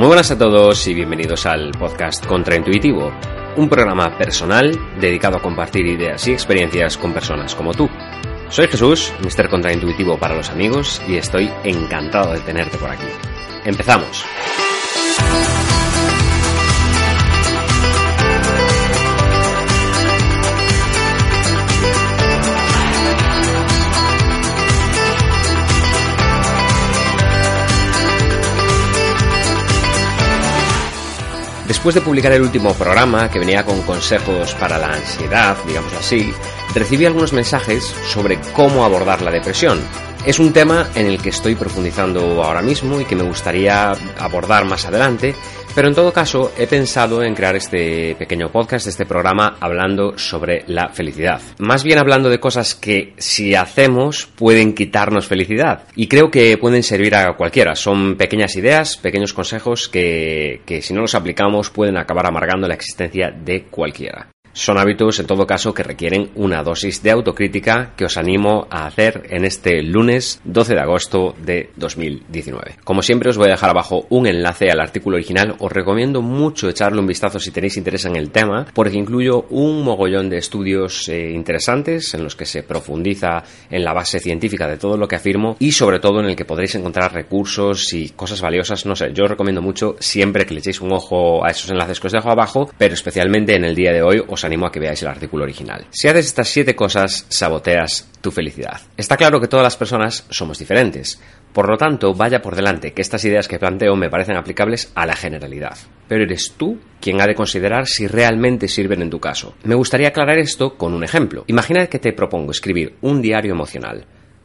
Muy buenas a todos y bienvenidos al podcast Contraintuitivo, un programa personal dedicado a compartir ideas y experiencias con personas como tú. Soy Jesús, Mr. Contraintuitivo para los amigos, y estoy encantado de tenerte por aquí. Empezamos. Después de publicar el último programa, que venía con consejos para la ansiedad, digamos así, recibí algunos mensajes sobre cómo abordar la depresión. Es un tema en el que estoy profundizando ahora mismo y que me gustaría abordar más adelante, pero en todo caso he pensado en crear este pequeño podcast, este programa, hablando sobre la felicidad. Más bien hablando de cosas que si hacemos pueden quitarnos felicidad. Y creo que pueden servir a cualquiera. Son pequeñas ideas, pequeños consejos que, que si no los aplicamos pueden acabar amargando la existencia de cualquiera. Son hábitos, en todo caso, que requieren una dosis de autocrítica que os animo a hacer en este lunes 12 de agosto de 2019. Como siempre, os voy a dejar abajo un enlace al artículo original. Os recomiendo mucho echarle un vistazo si tenéis interés en el tema, porque incluyo un mogollón de estudios eh, interesantes en los que se profundiza en la base científica de todo lo que afirmo y sobre todo en el que podréis encontrar recursos y cosas valiosas. No sé, yo os recomiendo mucho siempre que le echéis un ojo a esos enlaces que os dejo abajo, pero especialmente en el día de hoy os animo a que veáis el artículo original. Si haces estas siete cosas, saboteas tu felicidad. Está claro que todas las personas somos diferentes. Por lo tanto, vaya por delante que estas ideas que planteo me parecen aplicables a la generalidad. Pero eres tú quien ha de considerar si realmente sirven en tu caso. Me gustaría aclarar esto con un ejemplo. Imagina que te propongo escribir un diario emocional.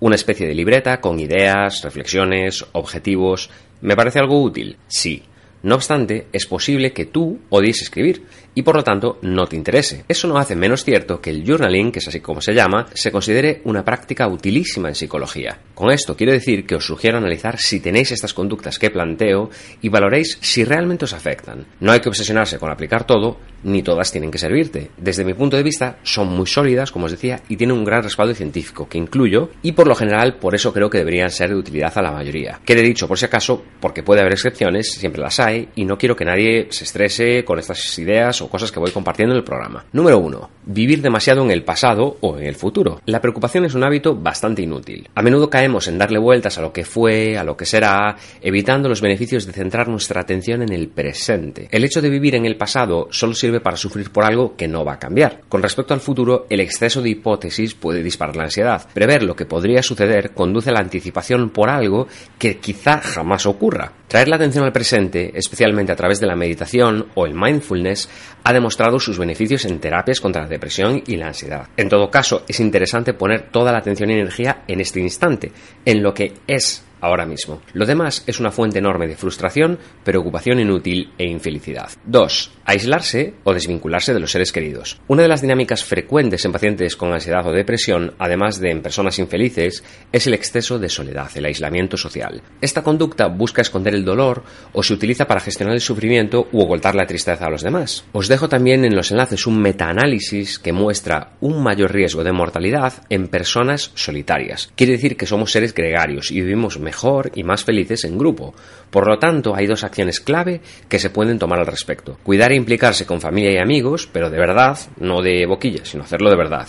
Una especie de libreta con ideas, reflexiones, objetivos. ¿Me parece algo útil? Sí. No obstante, es posible que tú odies escribir y por lo tanto no te interese. Eso no hace menos cierto que el journaling, que es así como se llama, se considere una práctica utilísima en psicología. Con esto quiero decir que os sugiero analizar si tenéis estas conductas que planteo y valoréis si realmente os afectan. No hay que obsesionarse con aplicar todo, ni todas tienen que servirte. Desde mi punto de vista, son muy sólidas, como os decía, y tienen un gran respaldo científico, que incluyo, y por lo general por eso creo que deberían ser de utilidad a la mayoría. Quede dicho por si acaso, porque puede haber excepciones, siempre las hay, y no quiero que nadie se estrese con estas ideas cosas que voy compartiendo en el programa. Número 1. Vivir demasiado en el pasado o en el futuro. La preocupación es un hábito bastante inútil. A menudo caemos en darle vueltas a lo que fue, a lo que será, evitando los beneficios de centrar nuestra atención en el presente. El hecho de vivir en el pasado solo sirve para sufrir por algo que no va a cambiar. Con respecto al futuro, el exceso de hipótesis puede disparar la ansiedad. Prever lo que podría suceder conduce a la anticipación por algo que quizá jamás ocurra. Traer la atención al presente, especialmente a través de la meditación o el mindfulness, ha demostrado sus beneficios en terapias contra la depresión y la ansiedad. En todo caso, es interesante poner toda la atención y energía en este instante, en lo que es ahora mismo. Lo demás es una fuente enorme de frustración, preocupación inútil e infelicidad. 2. Aislarse o desvincularse de los seres queridos. Una de las dinámicas frecuentes en pacientes con ansiedad o depresión, además de en personas infelices, es el exceso de soledad, el aislamiento social. Esta conducta busca esconder el dolor o se utiliza para gestionar el sufrimiento u ocultar la tristeza a los demás. Os dejo también en los enlaces un metaanálisis que muestra un mayor riesgo de mortalidad en personas solitarias. Quiere decir que somos seres gregarios y vivimos mejor y más felices en grupo. Por lo tanto, hay dos acciones clave que se pueden tomar al respecto. Cuidar e implicarse con familia y amigos, pero de verdad, no de boquilla, sino hacerlo de verdad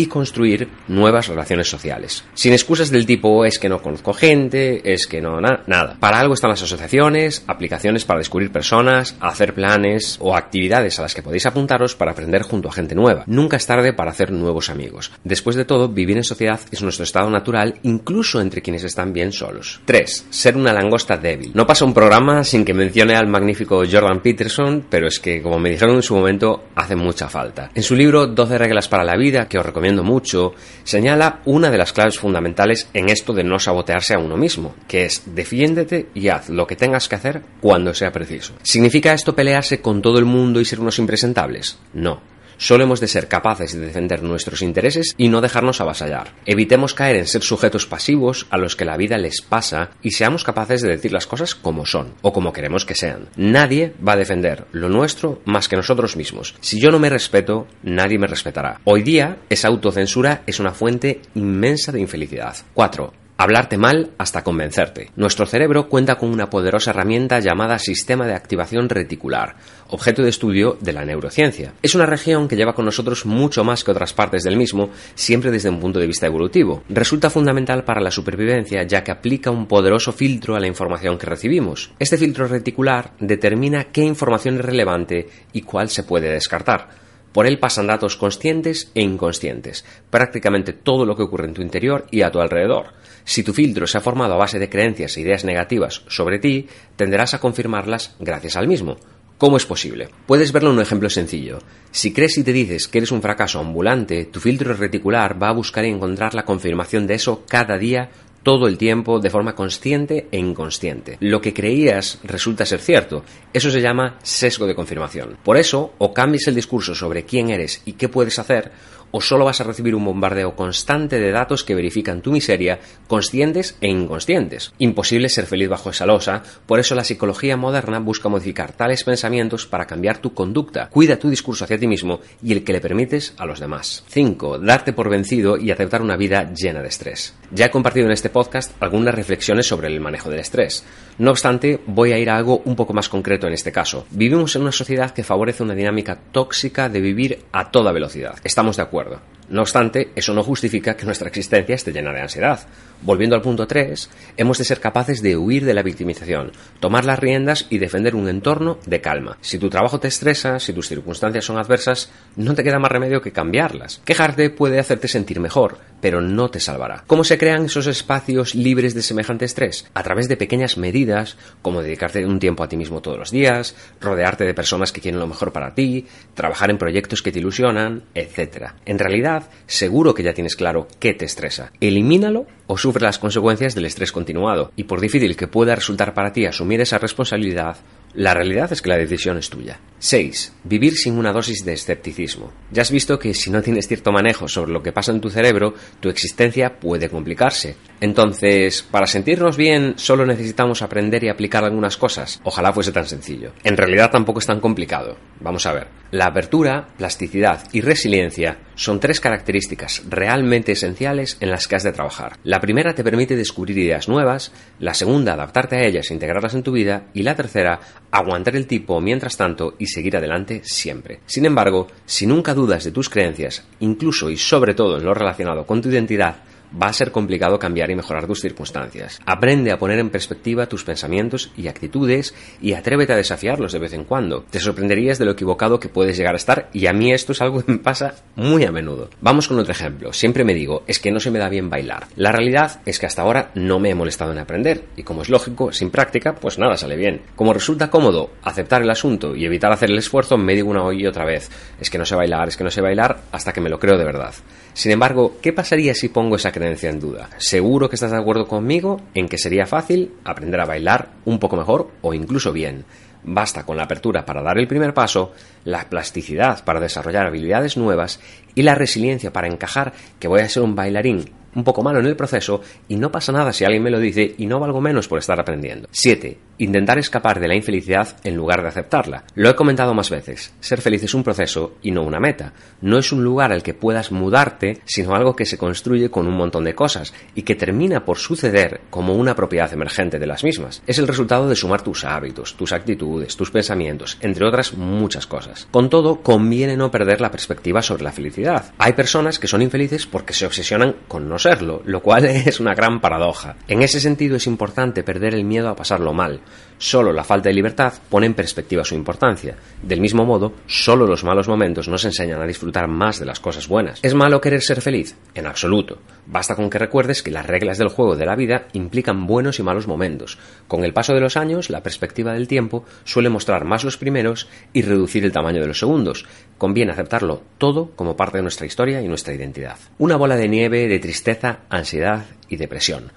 y construir nuevas relaciones sociales. Sin excusas del tipo es que no conozco gente, es que no nada. Para algo están las asociaciones, aplicaciones para descubrir personas, hacer planes o actividades a las que podéis apuntaros para aprender junto a gente nueva. Nunca es tarde para hacer nuevos amigos. Después de todo, vivir en sociedad es nuestro estado natural incluso entre quienes están bien solos. 3. Ser una langosta débil. No pasa un programa sin que mencione al magnífico Jordan Peterson, pero es que como me dijeron en su momento hace mucha falta. En su libro 12 reglas para la vida, que os recomiendo mucho, señala una de las claves fundamentales en esto de no sabotearse a uno mismo, que es defiéndete y haz lo que tengas que hacer cuando sea preciso. ¿Significa esto pelearse con todo el mundo y ser unos impresentables? No. Solo hemos de ser capaces de defender nuestros intereses y no dejarnos avasallar. Evitemos caer en ser sujetos pasivos a los que la vida les pasa y seamos capaces de decir las cosas como son o como queremos que sean. Nadie va a defender lo nuestro más que nosotros mismos. Si yo no me respeto, nadie me respetará. Hoy día, esa autocensura es una fuente inmensa de infelicidad. 4 Hablarte mal hasta convencerte. Nuestro cerebro cuenta con una poderosa herramienta llamada sistema de activación reticular, objeto de estudio de la neurociencia. Es una región que lleva con nosotros mucho más que otras partes del mismo, siempre desde un punto de vista evolutivo. Resulta fundamental para la supervivencia ya que aplica un poderoso filtro a la información que recibimos. Este filtro reticular determina qué información es relevante y cuál se puede descartar. Por él pasan datos conscientes e inconscientes, prácticamente todo lo que ocurre en tu interior y a tu alrededor. Si tu filtro se ha formado a base de creencias e ideas negativas sobre ti, tenderás a confirmarlas gracias al mismo. ¿Cómo es posible? Puedes verlo en un ejemplo sencillo. Si crees y te dices que eres un fracaso ambulante, tu filtro reticular va a buscar y encontrar la confirmación de eso cada día todo el tiempo de forma consciente e inconsciente. Lo que creías resulta ser cierto. Eso se llama sesgo de confirmación. Por eso, o cambies el discurso sobre quién eres y qué puedes hacer, o solo vas a recibir un bombardeo constante de datos que verifican tu miseria, conscientes e inconscientes. Imposible ser feliz bajo esa losa, por eso la psicología moderna busca modificar tales pensamientos para cambiar tu conducta. Cuida tu discurso hacia ti mismo y el que le permites a los demás. 5. Darte por vencido y aceptar una vida llena de estrés. Ya he compartido en este podcast algunas reflexiones sobre el manejo del estrés. No obstante, voy a ir a algo un poco más concreto en este caso. Vivimos en una sociedad que favorece una dinámica tóxica de vivir a toda velocidad. Estamos de acuerdo acuerdo no obstante, eso no justifica que nuestra existencia esté llena de ansiedad. Volviendo al punto 3, hemos de ser capaces de huir de la victimización, tomar las riendas y defender un entorno de calma. Si tu trabajo te estresa, si tus circunstancias son adversas, no te queda más remedio que cambiarlas. Quejarte puede hacerte sentir mejor, pero no te salvará. ¿Cómo se crean esos espacios libres de semejante estrés? A través de pequeñas medidas, como dedicarte un tiempo a ti mismo todos los días, rodearte de personas que quieren lo mejor para ti, trabajar en proyectos que te ilusionan, etc. En realidad, seguro que ya tienes claro qué te estresa. Elimínalo o sufre las consecuencias del estrés continuado. Y por difícil que pueda resultar para ti asumir esa responsabilidad, la realidad es que la decisión es tuya. 6. Vivir sin una dosis de escepticismo. Ya has visto que si no tienes cierto manejo sobre lo que pasa en tu cerebro, tu existencia puede complicarse. Entonces, para sentirnos bien, solo necesitamos aprender y aplicar algunas cosas. Ojalá fuese tan sencillo. En realidad tampoco es tan complicado. Vamos a ver. La apertura, plasticidad y resiliencia son tres características realmente esenciales en las que has de trabajar. La primera te permite descubrir ideas nuevas, la segunda adaptarte a ellas e integrarlas en tu vida y la tercera aguantar el tipo mientras tanto y seguir adelante siempre. Sin embargo, si nunca dudas de tus creencias, incluso y sobre todo en lo relacionado con tu identidad, va a ser complicado cambiar y mejorar tus circunstancias. Aprende a poner en perspectiva tus pensamientos y actitudes y atrévete a desafiarlos de vez en cuando. Te sorprenderías de lo equivocado que puedes llegar a estar y a mí esto es algo que me pasa muy a menudo. Vamos con otro ejemplo. Siempre me digo, es que no se me da bien bailar. La realidad es que hasta ahora no me he molestado en aprender y como es lógico, sin práctica, pues nada sale bien. Como resulta cómodo aceptar el asunto y evitar hacer el esfuerzo, me digo una y otra vez, es que no sé bailar, es que no sé bailar, hasta que me lo creo de verdad. Sin embargo, ¿qué pasaría si pongo esa en duda? Seguro que estás de acuerdo conmigo en que sería fácil aprender a bailar un poco mejor o incluso bien. Basta con la apertura para dar el primer paso, la plasticidad para desarrollar habilidades nuevas y la resiliencia para encajar que voy a ser un bailarín un poco malo en el proceso y no pasa nada si alguien me lo dice y no valgo menos por estar aprendiendo. 7. Intentar escapar de la infelicidad en lugar de aceptarla. Lo he comentado más veces. Ser feliz es un proceso y no una meta. No es un lugar al que puedas mudarte, sino algo que se construye con un montón de cosas y que termina por suceder como una propiedad emergente de las mismas. Es el resultado de sumar tus hábitos, tus actitudes, tus pensamientos, entre otras muchas cosas. Con todo, conviene no perder la perspectiva sobre la felicidad. Hay personas que son infelices porque se obsesionan con no serlo, lo cual es una gran paradoja. En ese sentido es importante perder el miedo a pasarlo mal. Solo la falta de libertad pone en perspectiva su importancia. Del mismo modo, solo los malos momentos nos enseñan a disfrutar más de las cosas buenas. ¿Es malo querer ser feliz? En absoluto. Basta con que recuerdes que las reglas del juego de la vida implican buenos y malos momentos. Con el paso de los años, la perspectiva del tiempo suele mostrar más los primeros y reducir el tamaño de los segundos. Conviene aceptarlo todo como parte de nuestra historia y nuestra identidad. Una bola de nieve de tristeza, ansiedad y depresión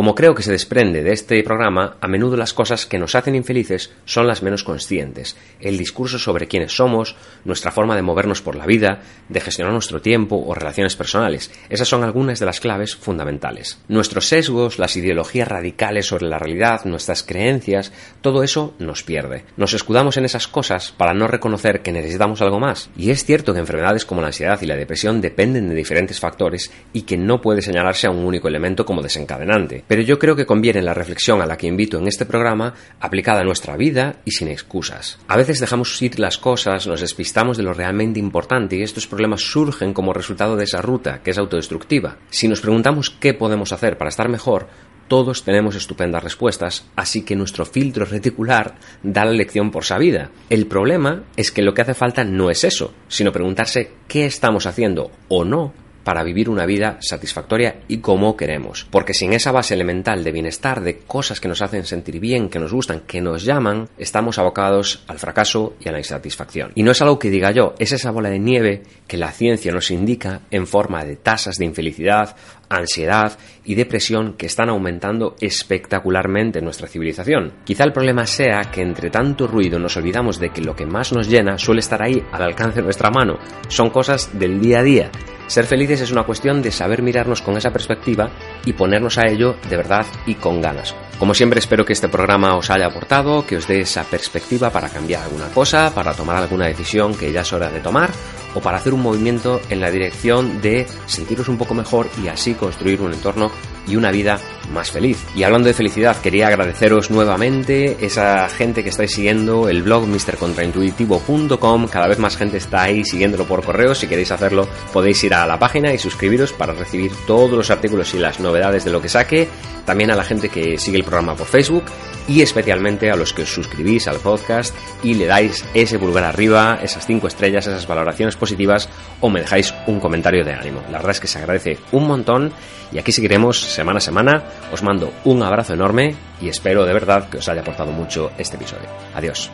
Como creo que se desprende de este programa, a menudo las cosas que nos hacen infelices son las menos conscientes. El discurso sobre quiénes somos, nuestra forma de movernos por la vida, de gestionar nuestro tiempo o relaciones personales. Esas son algunas de las claves fundamentales. Nuestros sesgos, las ideologías radicales sobre la realidad, nuestras creencias, todo eso nos pierde. Nos escudamos en esas cosas para no reconocer que necesitamos algo más. Y es cierto que enfermedades como la ansiedad y la depresión dependen de diferentes factores y que no puede señalarse a un único elemento como desencadenante. Pero yo creo que conviene la reflexión a la que invito en este programa aplicada a nuestra vida y sin excusas. A veces dejamos ir las cosas, nos despistamos de lo realmente importante y estos problemas surgen como resultado de esa ruta que es autodestructiva. Si nos preguntamos qué podemos hacer para estar mejor, todos tenemos estupendas respuestas, así que nuestro filtro reticular da la lección por sabida. El problema es que lo que hace falta no es eso, sino preguntarse qué estamos haciendo o no para vivir una vida satisfactoria y como queremos. Porque sin esa base elemental de bienestar, de cosas que nos hacen sentir bien, que nos gustan, que nos llaman, estamos abocados al fracaso y a la insatisfacción. Y no es algo que diga yo, es esa bola de nieve que la ciencia nos indica en forma de tasas de infelicidad, ansiedad y depresión que están aumentando espectacularmente en nuestra civilización. Quizá el problema sea que entre tanto ruido nos olvidamos de que lo que más nos llena suele estar ahí al alcance de nuestra mano. Son cosas del día a día ser felices es una cuestión de saber mirarnos con esa perspectiva y ponernos a ello de verdad y con ganas. Como siempre espero que este programa os haya aportado, que os dé esa perspectiva para cambiar alguna cosa, para tomar alguna decisión que ya es hora de tomar o para hacer un movimiento en la dirección de sentiros un poco mejor y así construir un entorno y una vida más feliz. Y hablando de felicidad, quería agradeceros nuevamente esa gente que estáis siguiendo el blog mrcontraintuitivo.com. Cada vez más gente está ahí siguiéndolo por correo. Si queréis hacerlo, podéis ir a la página y suscribiros para recibir todos los artículos y las novedades de lo que saque. También a la gente que sigue el programa por Facebook y especialmente a los que os suscribís al podcast y le dais ese pulgar arriba, esas 5 estrellas, esas valoraciones positivas o me dejáis un comentario de ánimo. La verdad es que se agradece un montón y aquí seguiremos semana a semana. Os mando un abrazo enorme y espero de verdad que os haya aportado mucho este episodio. Adiós.